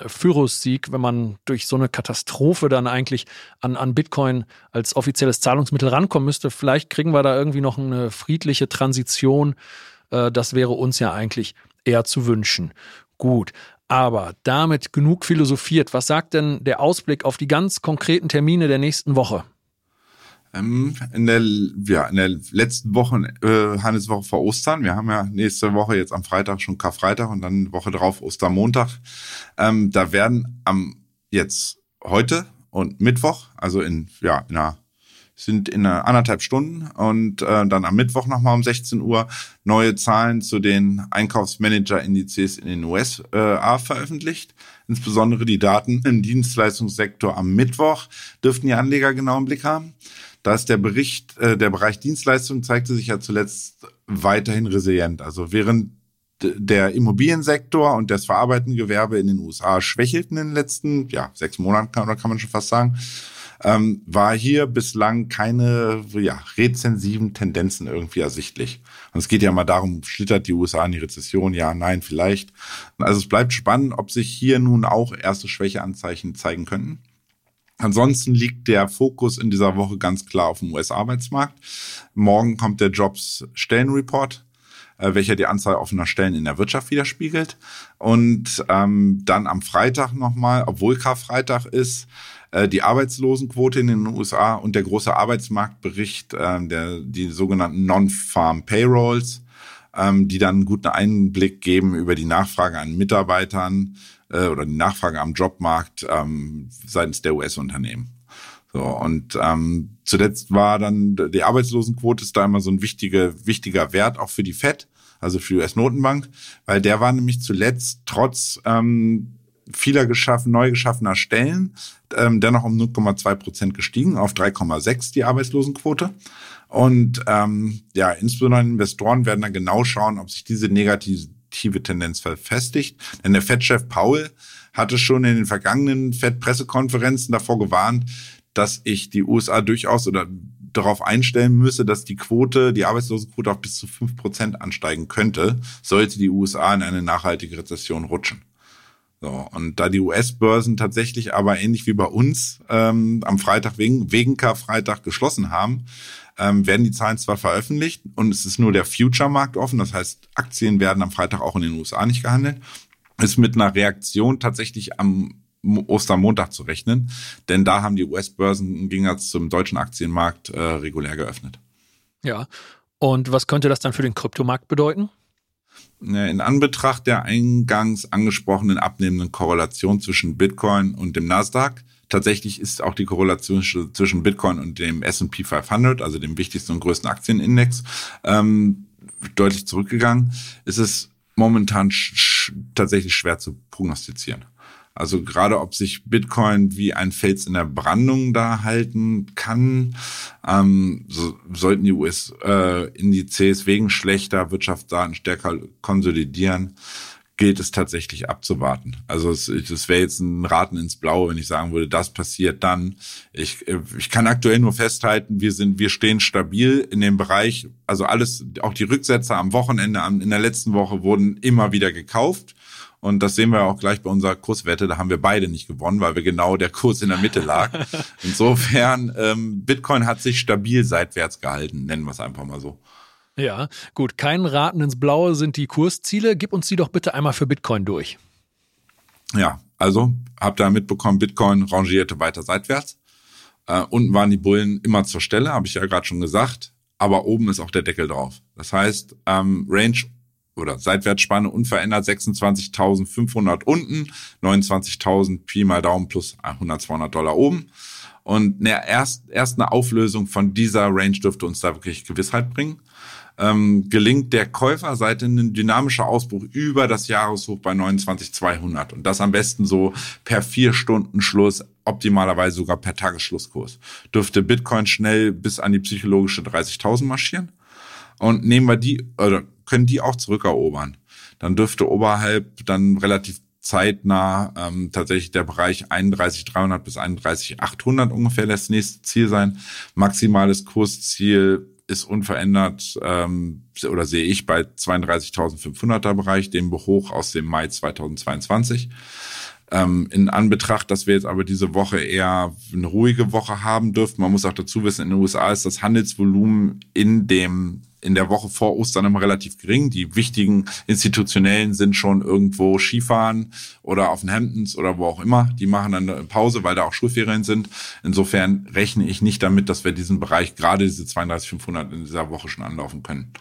Pyrrhus-Sieg, wenn man durch so eine Katastrophe dann eigentlich an, an Bitcoin als offizielles Zahlungsmittel rankommen müsste. Vielleicht kriegen wir da irgendwie noch eine friedliche Transition. Äh, das wäre uns ja eigentlich eher zu wünschen. Gut. Aber damit genug philosophiert. Was sagt denn der Ausblick auf die ganz konkreten Termine der nächsten Woche? Ähm, in der, ja, in der letzten Woche, äh, Handelswoche vor Ostern. Wir haben ja nächste Woche jetzt am Freitag schon Karfreitag und dann Woche drauf Ostermontag. Ähm, da werden am jetzt heute und Mittwoch, also in, ja, in einer sind in einer anderthalb Stunden und äh, dann am Mittwoch nochmal um 16 Uhr neue Zahlen zu den Einkaufsmanager-Indizes in den USA veröffentlicht. Insbesondere die Daten im Dienstleistungssektor am Mittwoch dürften die Anleger genau im Blick haben. Da ist der Bericht, äh, der Bereich Dienstleistungen zeigte sich ja zuletzt weiterhin resilient. Also während der Immobiliensektor und das verarbeitende Gewerbe in den USA schwächelten in den letzten ja, sechs Monaten, kann, oder kann man schon fast sagen, ähm, war hier bislang keine ja, rezensiven Tendenzen irgendwie ersichtlich. Und es geht ja mal darum, schlittert die USA in die Rezession? Ja, nein, vielleicht. Also es bleibt spannend, ob sich hier nun auch erste Schwächeanzeichen zeigen könnten. Ansonsten liegt der Fokus in dieser Woche ganz klar auf dem US-Arbeitsmarkt. Morgen kommt der Jobs-Stellenreport äh, welcher die Anzahl offener Stellen in der Wirtschaft widerspiegelt. Und ähm, dann am Freitag nochmal, obwohl Karfreitag ist, äh, die Arbeitslosenquote in den USA und der große Arbeitsmarktbericht, äh, der, die sogenannten Non-Farm Payrolls, ähm, die dann einen guten Einblick geben über die Nachfrage an Mitarbeitern äh, oder die Nachfrage am Jobmarkt ähm, seitens der US-Unternehmen. So, und ähm, zuletzt war dann die Arbeitslosenquote ist da immer so ein wichtiger, wichtiger Wert auch für die FED, also für die US-Notenbank, weil der war nämlich zuletzt trotz ähm, vieler geschaffen, neu geschaffener Stellen ähm, dennoch um 0,2 Prozent gestiegen auf 3,6 die Arbeitslosenquote. Und ähm, ja, insbesondere Investoren werden dann genau schauen, ob sich diese negative Tendenz verfestigt. Denn der Fed-Chef Paul hatte schon in den vergangenen Fed-Pressekonferenzen davor gewarnt, dass ich die USA durchaus oder darauf einstellen müsse, dass die Quote, die Arbeitslosenquote auf bis zu fünf Prozent ansteigen könnte, sollte die USA in eine nachhaltige Rezession rutschen. So, und da die US-Börsen tatsächlich aber ähnlich wie bei uns ähm, am Freitag wegen, wegen Karfreitag geschlossen haben, ähm, werden die Zahlen zwar veröffentlicht und es ist nur der Future-Markt offen, das heißt, Aktien werden am Freitag auch in den USA nicht gehandelt, ist mit einer Reaktion tatsächlich am Ostermontag zu rechnen, denn da haben die US-Börsen im Gegensatz zum deutschen Aktienmarkt äh, regulär geöffnet. Ja, und was könnte das dann für den Kryptomarkt bedeuten? In Anbetracht der eingangs angesprochenen abnehmenden Korrelation zwischen Bitcoin und dem Nasdaq, tatsächlich ist auch die Korrelation zwischen Bitcoin und dem S&P 500, also dem wichtigsten und größten Aktienindex, ähm, deutlich zurückgegangen. Ist es momentan sch tatsächlich schwer zu prognostizieren. Also gerade ob sich Bitcoin wie ein Fels in der Brandung da halten kann, ähm, so, sollten die US-Indizes äh, wegen schlechter Wirtschaftsdaten stärker konsolidieren, gilt es tatsächlich abzuwarten. Also es, es wäre jetzt ein Raten ins Blaue, wenn ich sagen würde, das passiert dann. Ich, ich kann aktuell nur festhalten, wir sind, wir stehen stabil in dem Bereich. Also alles, auch die Rücksätze am Wochenende, in der letzten Woche wurden immer wieder gekauft. Und das sehen wir auch gleich bei unserer Kurswette. Da haben wir beide nicht gewonnen, weil wir genau der Kurs in der Mitte lag. Insofern, ähm, Bitcoin hat sich stabil seitwärts gehalten, nennen wir es einfach mal so. Ja, gut. Kein Raten ins Blaue sind die Kursziele. Gib uns die doch bitte einmal für Bitcoin durch. Ja, also habt ihr mitbekommen, Bitcoin rangierte weiter seitwärts. Äh, unten waren die Bullen immer zur Stelle, habe ich ja gerade schon gesagt. Aber oben ist auch der Deckel drauf. Das heißt, ähm, Range oder Seitwärtsspanne unverändert 26.500 unten, 29.000 Pi mal Daumen plus 100, 200 Dollar oben. Und ne, erst, erst eine Auflösung von dieser Range dürfte uns da wirklich Gewissheit bringen. Ähm, gelingt der Käuferseite ein dynamischer Ausbruch über das Jahreshoch bei 29.200 und das am besten so per vier Stunden Schluss, optimalerweise sogar per Tagesschlusskurs. Dürfte Bitcoin schnell bis an die psychologische 30.000 marschieren. Und nehmen wir die, oder können die auch zurückerobern. Dann dürfte oberhalb dann relativ zeitnah ähm, tatsächlich der Bereich 31.300 bis 31.800 ungefähr das nächste Ziel sein. Maximales Kursziel ist unverändert ähm, oder sehe ich bei 32.500er Bereich, dem hoch aus dem Mai 2022. Ähm, in Anbetracht, dass wir jetzt aber diese Woche eher eine ruhige Woche haben dürfen. Man muss auch dazu wissen, in den USA ist das Handelsvolumen in dem in der Woche vor Ostern immer relativ gering. Die wichtigen institutionellen sind schon irgendwo Skifahren oder auf den Hamptons oder wo auch immer. Die machen dann eine Pause, weil da auch Schulferien sind. Insofern rechne ich nicht damit, dass wir diesen Bereich, gerade diese 32.500 in dieser Woche schon anlaufen können.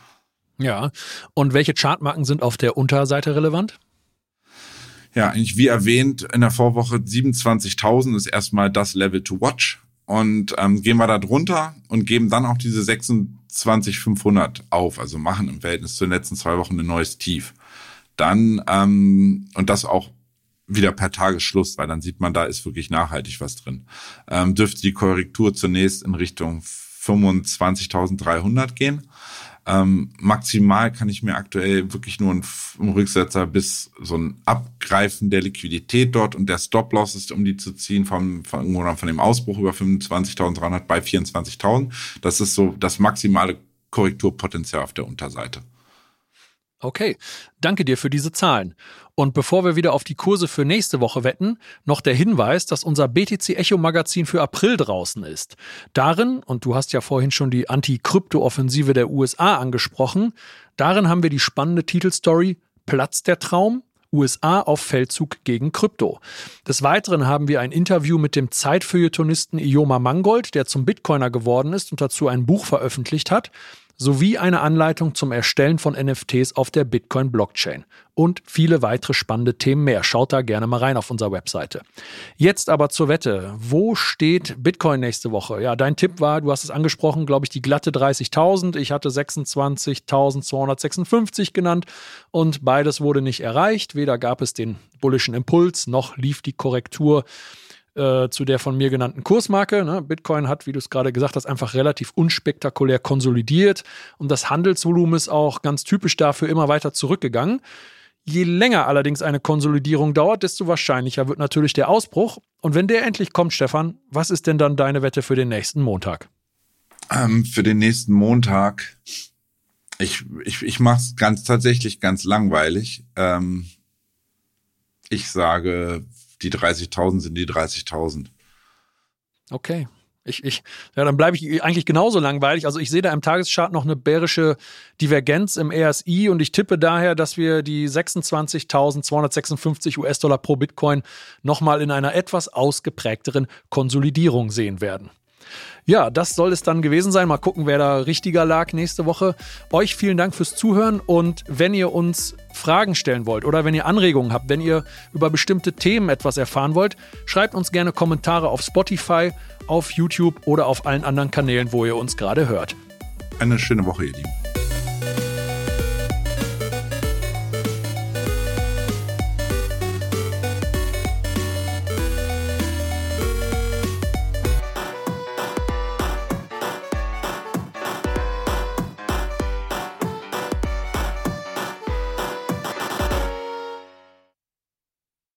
Ja. Und welche Chartmarken sind auf der Unterseite relevant? Ja, eigentlich wie erwähnt, in der Vorwoche 27.000 ist erstmal das Level to watch. Und ähm, gehen wir da drunter und geben dann auch diese 26.500 auf, also machen im Verhältnis zu den letzten zwei Wochen ein neues Tief. Dann, ähm, und das auch wieder per Tagesschluss, weil dann sieht man, da ist wirklich nachhaltig was drin. Ähm, dürfte die Korrektur zunächst in Richtung 25.300 gehen. Ähm, maximal kann ich mir aktuell wirklich nur einen, Rücksetzer bis so ein Abgreifen der Liquidität dort und der Stop-Loss ist, um die zu ziehen, vom, von, von dem Ausbruch über 25.300 bei 24.000. Das ist so das maximale Korrekturpotenzial auf der Unterseite. Okay, danke dir für diese Zahlen. Und bevor wir wieder auf die Kurse für nächste Woche wetten, noch der Hinweis, dass unser BTC Echo Magazin für April draußen ist. Darin, und du hast ja vorhin schon die Anti-Krypto-Offensive der USA angesprochen, darin haben wir die spannende Titelstory Platz der Traum, USA auf Feldzug gegen Krypto. Des Weiteren haben wir ein Interview mit dem Zeitfeuilletonisten Ioma Mangold, der zum Bitcoiner geworden ist und dazu ein Buch veröffentlicht hat sowie eine Anleitung zum Erstellen von NFTs auf der Bitcoin-Blockchain und viele weitere spannende Themen mehr. Schaut da gerne mal rein auf unserer Webseite. Jetzt aber zur Wette. Wo steht Bitcoin nächste Woche? Ja, dein Tipp war, du hast es angesprochen, glaube ich, die glatte 30.000. Ich hatte 26.256 genannt und beides wurde nicht erreicht. Weder gab es den bullischen Impuls, noch lief die Korrektur äh, zu der von mir genannten Kursmarke. Ne? Bitcoin hat, wie du es gerade gesagt hast, einfach relativ unspektakulär konsolidiert und das Handelsvolumen ist auch ganz typisch dafür immer weiter zurückgegangen. Je länger allerdings eine Konsolidierung dauert, desto wahrscheinlicher wird natürlich der Ausbruch. Und wenn der endlich kommt, Stefan, was ist denn dann deine Wette für den nächsten Montag? Ähm, für den nächsten Montag, ich, ich, ich mache es ganz tatsächlich ganz langweilig. Ähm, ich sage die 30.000 sind die 30.000. Okay. Ich, ich, ja, dann bleibe ich eigentlich genauso langweilig. Also ich sehe da im Tageschart noch eine bärische Divergenz im RSI und ich tippe daher, dass wir die 26.256 US-Dollar pro Bitcoin nochmal in einer etwas ausgeprägteren Konsolidierung sehen werden. Ja, das soll es dann gewesen sein. Mal gucken, wer da richtiger lag nächste Woche. Euch vielen Dank fürs Zuhören und wenn ihr uns Fragen stellen wollt oder wenn ihr Anregungen habt, wenn ihr über bestimmte Themen etwas erfahren wollt, schreibt uns gerne Kommentare auf Spotify, auf YouTube oder auf allen anderen Kanälen, wo ihr uns gerade hört. Eine schöne Woche, ihr Lieben.